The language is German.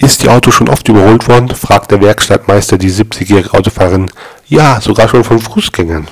Ist Ihr Auto schon oft überholt worden? fragt der Werkstattmeister die 70-jährige Autofahrerin. Ja, sogar schon von Fußgängern.